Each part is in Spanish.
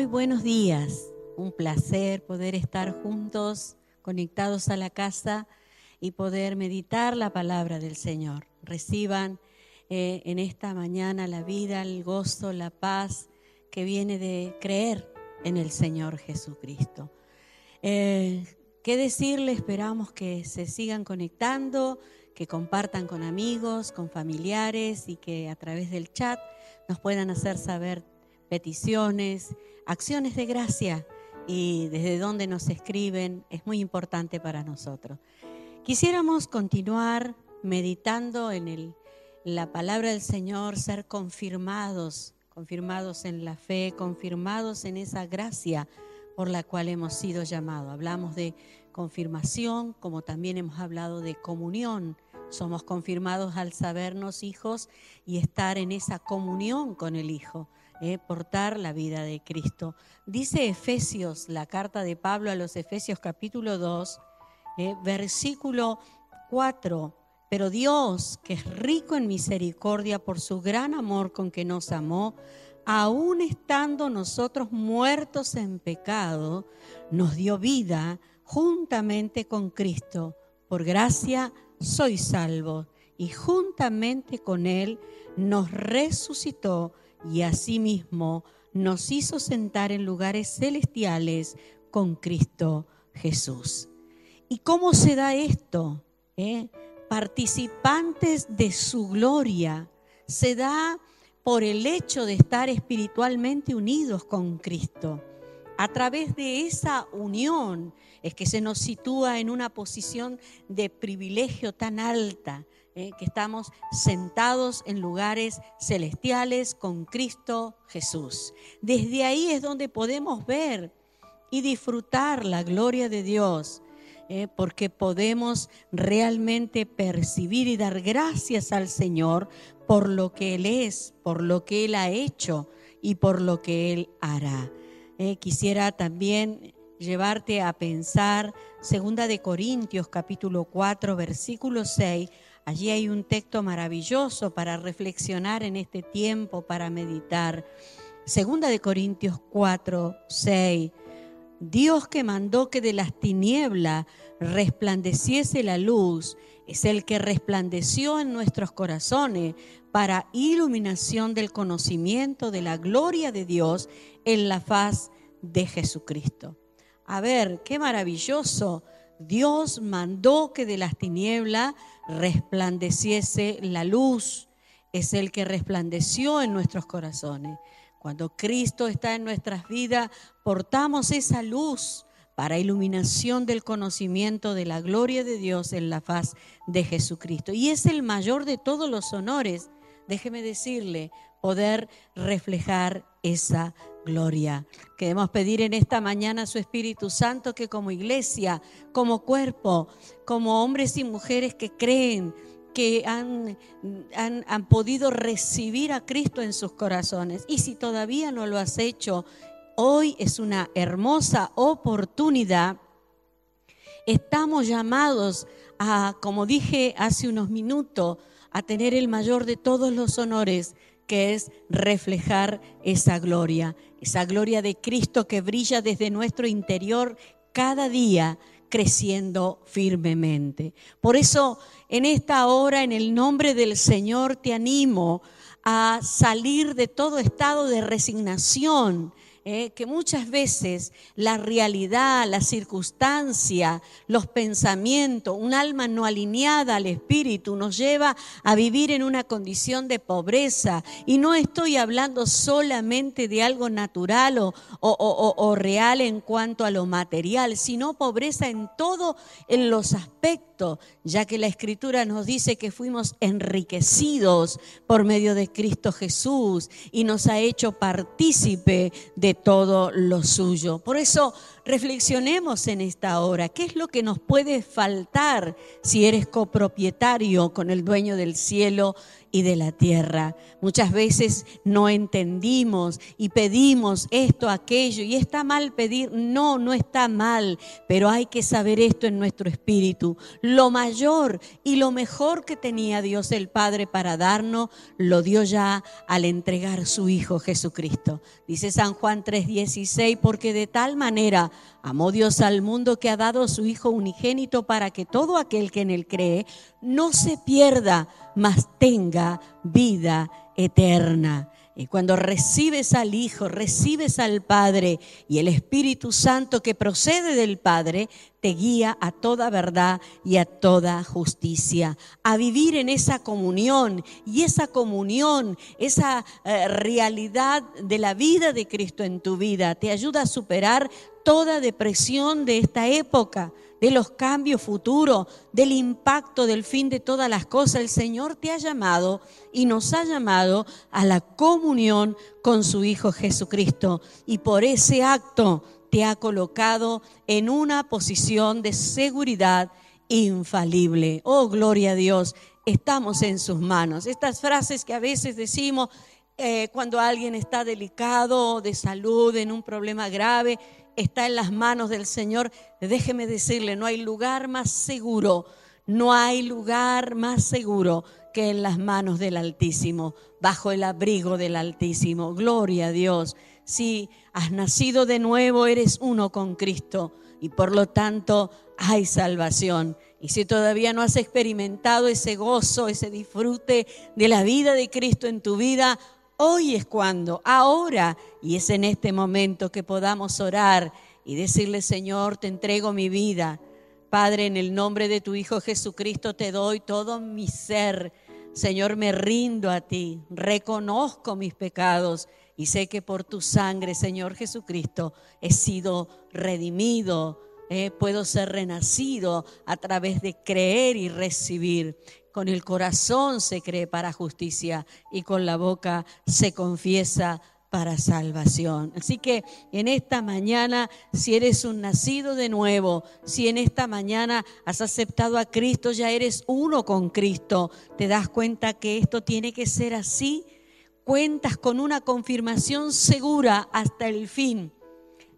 Muy buenos días. Un placer poder estar juntos, conectados a la casa y poder meditar la palabra del Señor. Reciban eh, en esta mañana la vida, el gozo, la paz que viene de creer en el Señor Jesucristo. Eh, ¿Qué decirle? Esperamos que se sigan conectando, que compartan con amigos, con familiares y que a través del chat nos puedan hacer saber peticiones, acciones de gracia y desde dónde nos escriben es muy importante para nosotros. Quisiéramos continuar meditando en la palabra del Señor, ser confirmados, confirmados en la fe, confirmados en esa gracia por la cual hemos sido llamados. Hablamos de confirmación, como también hemos hablado de comunión. Somos confirmados al sabernos hijos y estar en esa comunión con el Hijo, eh, portar la vida de Cristo. Dice Efesios, la carta de Pablo a los Efesios capítulo 2, eh, versículo 4. Pero Dios, que es rico en misericordia por su gran amor con que nos amó, aun estando nosotros muertos en pecado, nos dio vida juntamente con Cristo. Por gracia soy salvo y juntamente con Él nos resucitó y asimismo nos hizo sentar en lugares celestiales con Cristo Jesús. ¿Y cómo se da esto? ¿Eh? Participantes de su gloria. Se da por el hecho de estar espiritualmente unidos con Cristo. A través de esa unión es que se nos sitúa en una posición de privilegio tan alta, ¿eh? que estamos sentados en lugares celestiales con Cristo Jesús. Desde ahí es donde podemos ver y disfrutar la gloria de Dios. ¿eh? porque podemos realmente percibir y dar gracias al Señor por lo que Él es, por lo que Él ha hecho y por lo que Él hará. ¿eh? quisiera también llevarte a pensar segunda de Corintios capítulo 4 versículo 6 Allí hay un texto maravilloso para reflexionar en este tiempo, para meditar. Segunda de Corintios 4, 6. Dios que mandó que de las tinieblas resplandeciese la luz, es el que resplandeció en nuestros corazones para iluminación del conocimiento de la gloria de Dios en la faz de Jesucristo. A ver, qué maravilloso Dios mandó que de las tinieblas resplandeciese la luz. Es el que resplandeció en nuestros corazones. Cuando Cristo está en nuestras vidas, portamos esa luz para iluminación del conocimiento de la gloria de Dios en la faz de Jesucristo. Y es el mayor de todos los honores, déjeme decirle, poder reflejar esa gloria. Queremos pedir en esta mañana a su Espíritu Santo que como iglesia, como cuerpo, como hombres y mujeres que creen, que han, han, han, podido recibir a Cristo en sus corazones. Y si todavía no lo has hecho, hoy es una hermosa oportunidad. Estamos llamados a, como dije hace unos minutos, a tener el mayor de todos los honores, que es reflejar esa gloria, esa gloria de Cristo que brilla desde nuestro interior cada día creciendo firmemente. Por eso, en esta hora, en el nombre del Señor, te animo a salir de todo estado de resignación, ¿eh? que muchas veces la realidad, la circunstancia, los pensamientos, un alma no alineada al espíritu nos lleva a vivir en una condición de pobreza. Y no estoy hablando solamente de algo natural o, o real en cuanto a lo material, sino pobreza en todo en los aspectos ya que la Escritura nos dice que fuimos enriquecidos por medio de Cristo Jesús y nos ha hecho partícipe de todo lo suyo. Por eso Reflexionemos en esta hora, ¿qué es lo que nos puede faltar si eres copropietario con el dueño del cielo y de la tierra. Muchas veces no entendimos y pedimos esto, aquello, y está mal pedir, no, no está mal, pero hay que saber esto en nuestro espíritu. Lo mayor y lo mejor que tenía Dios el Padre para darnos, lo dio ya al entregar su Hijo Jesucristo. Dice San Juan 3:16, porque de tal manera amó Dios al mundo que ha dado su Hijo unigénito para que todo aquel que en él cree no se pierda, mas tenga vida eterna. Y cuando recibes al Hijo, recibes al Padre y el Espíritu Santo que procede del Padre, te guía a toda verdad y a toda justicia, a vivir en esa comunión y esa comunión, esa eh, realidad de la vida de Cristo en tu vida, te ayuda a superar toda depresión de esta época de los cambios futuros, del impacto del fin de todas las cosas. El Señor te ha llamado y nos ha llamado a la comunión con su Hijo Jesucristo. Y por ese acto te ha colocado en una posición de seguridad infalible. Oh, gloria a Dios, estamos en sus manos. Estas frases que a veces decimos eh, cuando alguien está delicado de salud, en un problema grave, está en las manos del Señor, déjeme decirle, no hay lugar más seguro, no hay lugar más seguro que en las manos del Altísimo, bajo el abrigo del Altísimo. Gloria a Dios. Si has nacido de nuevo, eres uno con Cristo y por lo tanto hay salvación. Y si todavía no has experimentado ese gozo, ese disfrute de la vida de Cristo en tu vida, Hoy es cuando, ahora, y es en este momento que podamos orar y decirle, Señor, te entrego mi vida. Padre, en el nombre de tu Hijo Jesucristo te doy todo mi ser. Señor, me rindo a ti, reconozco mis pecados y sé que por tu sangre, Señor Jesucristo, he sido redimido, eh, puedo ser renacido a través de creer y recibir. Con el corazón se cree para justicia y con la boca se confiesa para salvación. Así que en esta mañana, si eres un nacido de nuevo, si en esta mañana has aceptado a Cristo, ya eres uno con Cristo, te das cuenta que esto tiene que ser así, cuentas con una confirmación segura hasta el fin.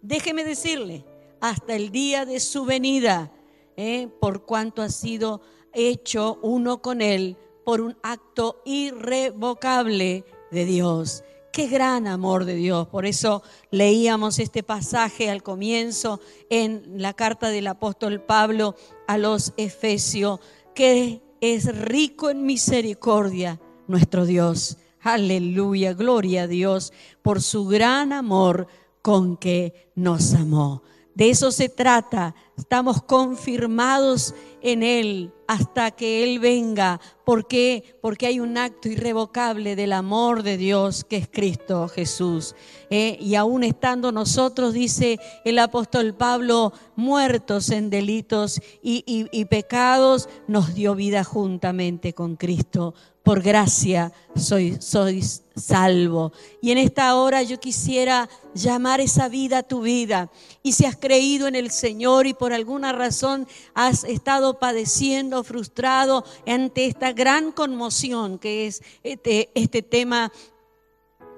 Déjeme decirle, hasta el día de su venida, ¿eh? por cuanto ha sido hecho uno con Él por un acto irrevocable de Dios. Qué gran amor de Dios. Por eso leíamos este pasaje al comienzo en la carta del apóstol Pablo a los Efesios, que es rico en misericordia nuestro Dios. Aleluya, gloria a Dios por su gran amor con que nos amó. De eso se trata. Estamos confirmados en Él hasta que Él venga. ¿Por qué? Porque hay un acto irrevocable del amor de Dios que es Cristo Jesús. Eh, y aún estando nosotros, dice el apóstol Pablo, muertos en delitos y, y pecados, nos dio vida juntamente con Cristo por gracia sois, sois salvo. Y en esta hora yo quisiera llamar esa vida a tu vida. Y si has creído en el Señor y por alguna razón has estado padeciendo, frustrado ante esta gran conmoción que es este, este tema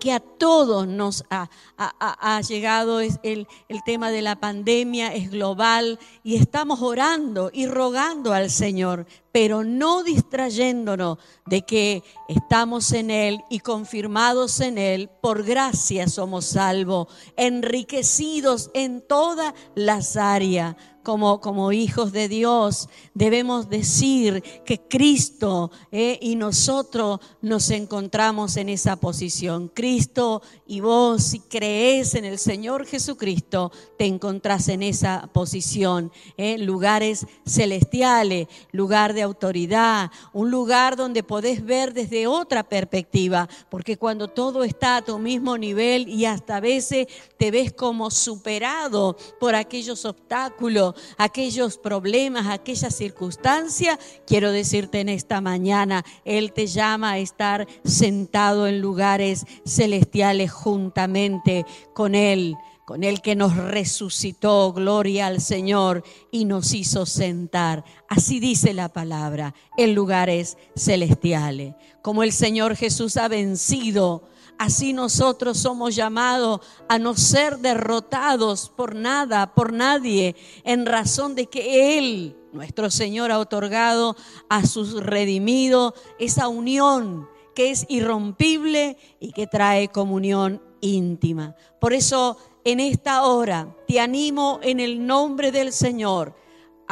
que a todos nos ha, llegado es el, el, tema de la pandemia, es global y estamos orando y rogando al Señor, pero no distrayéndonos de que estamos en Él y confirmados en Él, por gracia somos salvos, enriquecidos en todas las áreas como, como hijos de Dios, debemos decir que Cristo eh, y nosotros nos encontramos en esa posición. Cristo y vos, si crees en el Señor Jesucristo, te encontrás en esa posición. Eh, lugares celestiales, lugar de autoridad, un lugar donde podés ver desde otra perspectiva, porque cuando todo está a tu mismo nivel y hasta a veces te ves como superado por aquellos obstáculos, aquellos problemas, aquellas circunstancias, quiero decirte en esta mañana, Él te llama a estar sentado en lugares celestiales juntamente con Él con el que nos resucitó, gloria al Señor, y nos hizo sentar. Así dice la palabra, en lugares celestiales. Como el Señor Jesús ha vencido, así nosotros somos llamados a no ser derrotados por nada, por nadie, en razón de que Él, nuestro Señor, ha otorgado a sus redimidos esa unión que es irrompible y que trae comunión íntima. Por eso en esta hora te animo en el nombre del Señor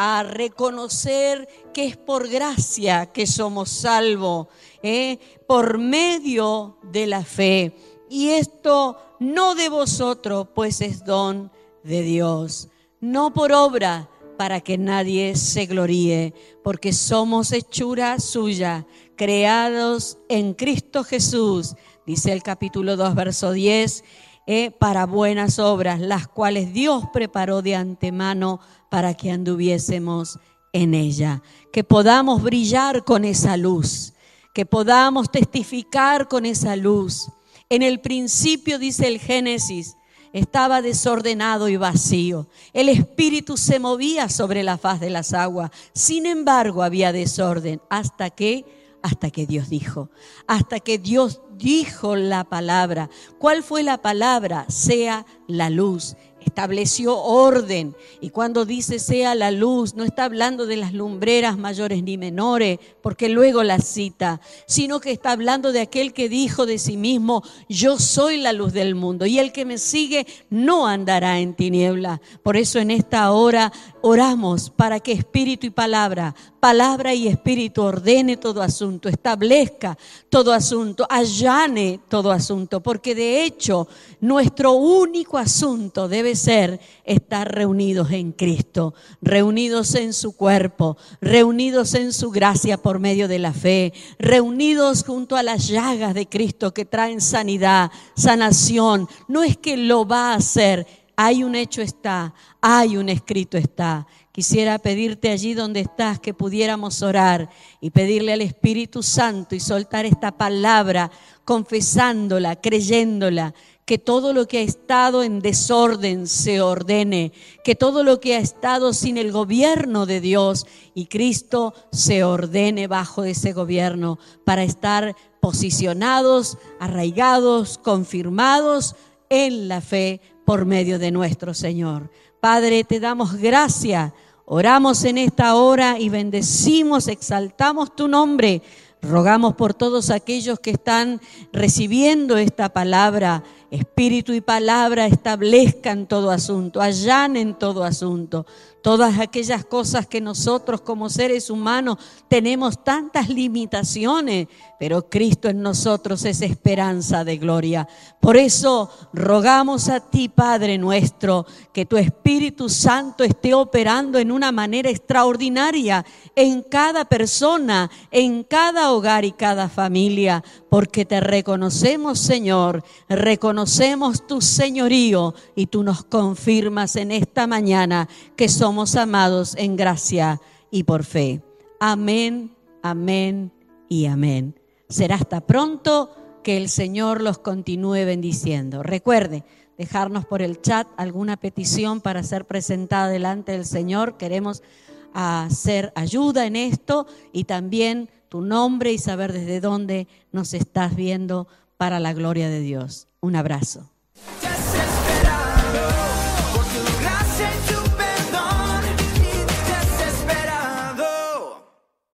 a reconocer que es por gracia que somos salvos, ¿eh? por medio de la fe. Y esto no de vosotros, pues es don de Dios, no por obra para que nadie se gloríe, porque somos hechura suya, creados en Cristo Jesús, dice el capítulo 2, verso 10 eh, para buenas obras, las cuales Dios preparó de antemano para que anduviésemos en ella. Que podamos brillar con esa luz, que podamos testificar con esa luz. En el principio, dice el Génesis, estaba desordenado y vacío. El espíritu se movía sobre la faz de las aguas. Sin embargo, había desorden hasta que hasta que Dios dijo, hasta que Dios dijo la palabra. ¿Cuál fue la palabra? Sea la luz estableció orden. Y cuando dice sea la luz, no está hablando de las lumbreras mayores ni menores, porque luego la cita, sino que está hablando de aquel que dijo de sí mismo, yo soy la luz del mundo, y el que me sigue no andará en tiniebla. Por eso en esta hora oramos para que espíritu y palabra, palabra y espíritu ordene todo asunto, establezca todo asunto, allane todo asunto, porque de hecho nuestro único asunto debe ser estar reunidos en Cristo, reunidos en su cuerpo, reunidos en su gracia por medio de la fe, reunidos junto a las llagas de Cristo que traen sanidad, sanación. No es que lo va a hacer, hay un hecho está, hay un escrito está. Quisiera pedirte allí donde estás que pudiéramos orar y pedirle al Espíritu Santo y soltar esta palabra, confesándola, creyéndola, que todo lo que ha estado en desorden se ordene, que todo lo que ha estado sin el gobierno de Dios y Cristo se ordene bajo ese gobierno para estar posicionados, arraigados, confirmados en la fe por medio de nuestro Señor. Padre, te damos gracias. Oramos en esta hora y bendecimos, exaltamos tu nombre. Rogamos por todos aquellos que están recibiendo esta palabra espíritu y palabra establezcan todo asunto, allanen todo asunto. Todas aquellas cosas que nosotros como seres humanos tenemos tantas limitaciones, pero Cristo en nosotros es esperanza de gloria. Por eso rogamos a ti, Padre nuestro, que tu Espíritu Santo esté operando en una manera extraordinaria en cada persona, en cada hogar y cada familia, porque te reconocemos, Señor, reconocemos tu señorío y tú nos confirmas en esta mañana que somos amados en gracia y por fe. Amén, amén y amén. Será hasta pronto que el Señor los continúe bendiciendo. Recuerde dejarnos por el chat alguna petición para ser presentada delante del Señor. Queremos hacer ayuda en esto y también tu nombre y saber desde dónde nos estás viendo para la gloria de Dios. Un abrazo.